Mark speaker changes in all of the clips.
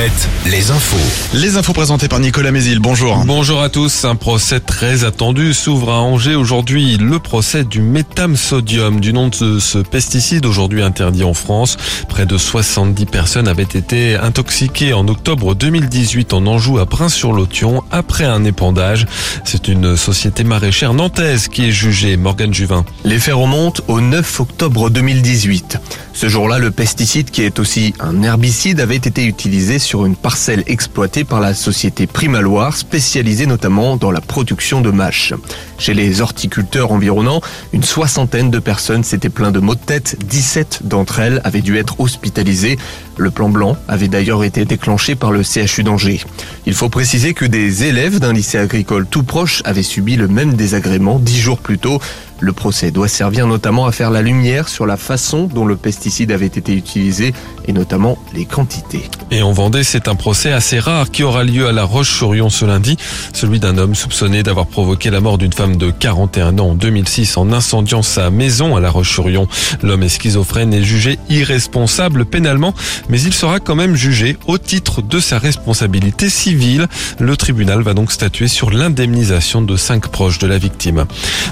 Speaker 1: Alouette, les infos.
Speaker 2: Les infos présentées par Nicolas Mézil, bonjour.
Speaker 3: Bonjour à tous. Un procès très attendu s'ouvre à Angers aujourd'hui. Le procès du métamsodium, du nom de ce pesticide aujourd'hui interdit en France. Près de 70 personnes avaient été intoxiquées en octobre 2018 en Anjou à Brin-sur-Lotion après un épandage. C'est une société maraîchère nantaise qui est jugée. Morgane Juvin.
Speaker 4: Les faits remontent au 9 octobre 2018. Ce jour-là, le pesticide, qui est aussi un herbicide, avait été utilisé sur une parcelle exploitée par la société Primaloire, spécialisée notamment dans la production de mâches. Chez les horticulteurs environnants, une soixantaine de personnes s'étaient plaintes de maux de tête. 17 d'entre elles avaient dû être hospitalisées. Le plan blanc avait d'ailleurs été déclenché par le CHU d'Angers. Il faut préciser que des élèves d'un lycée agricole tout proche avaient subi le même désagrément dix jours plus tôt. Le procès doit servir notamment à faire la lumière sur la façon dont le pesticide avait été utilisé et notamment les quantités.
Speaker 3: Et en Vendée, c'est un procès assez rare qui aura lieu à La Roche-sur-Yon ce lundi. Celui d'un homme soupçonné d'avoir provoqué la mort d'une femme de 41 ans en 2006 en incendiant sa maison à La Roche-sur-Yon. L'homme est schizophrène et jugé irresponsable pénalement, mais il sera quand même jugé au titre de sa responsabilité civile. Le tribunal va donc statuer sur l'indemnisation de cinq proches de la victime.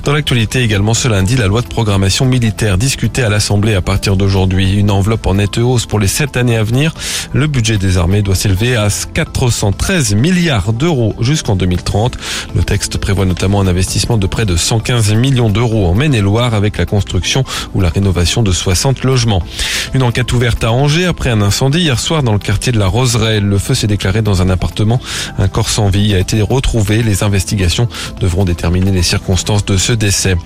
Speaker 3: Dans l'actualité également ce lundi, la loi de programmation militaire discutée à l'Assemblée à partir d'aujourd'hui. Une enveloppe en nette hausse pour les sept années à venir. Le budget des armées doit s'élever à 413 milliards d'euros jusqu'en 2030. Le texte prévoit notamment un investissement de près de 115 millions d'euros en Maine-et-Loire avec la construction ou la rénovation de 60 logements. Une enquête ouverte à Angers après un incendie hier soir dans le quartier de la Roseraie. Le feu s'est déclaré dans un appartement. Un corps sans vie a été retrouvé. Les investigations devront déterminer les circonstances de ce décès.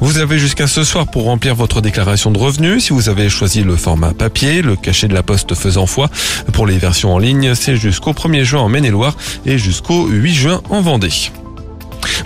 Speaker 3: Vous avez jusqu'à ce soir pour remplir votre déclaration de revenus. Si vous avez choisi le format papier, le cachet de la poste faisant foi. Pour les versions en ligne, c'est jusqu'au 1er juin en Maine-et-Loire et jusqu'au 8 juin en Vendée.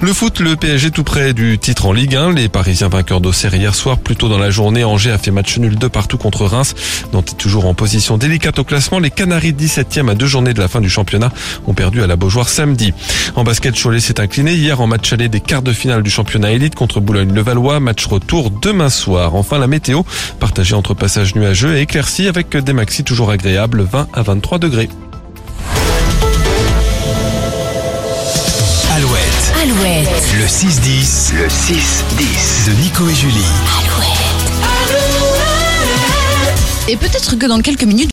Speaker 3: Le foot, le PSG tout près du titre en Ligue 1. Les Parisiens vainqueurs d'Auxerre hier soir. Plus tôt dans la journée, Angers a fait match nul de partout contre Reims. Nantes est toujours en position délicate au classement. Les Canaries 17e à deux journées de la fin du championnat ont perdu à la Beaujoire samedi. En basket, Cholet s'est incliné hier en match aller des quarts de finale du championnat élite contre Boulogne-le-Valois. Match retour demain soir. Enfin, la météo partagée entre passages nuageux et éclaircis avec des maxis toujours agréables 20 à 23 degrés.
Speaker 1: Alouette,
Speaker 5: Alouette,
Speaker 1: le 6-10
Speaker 4: Le 6-10.
Speaker 1: de Nico et Julie.
Speaker 5: et peut-être que dans quelques minutes,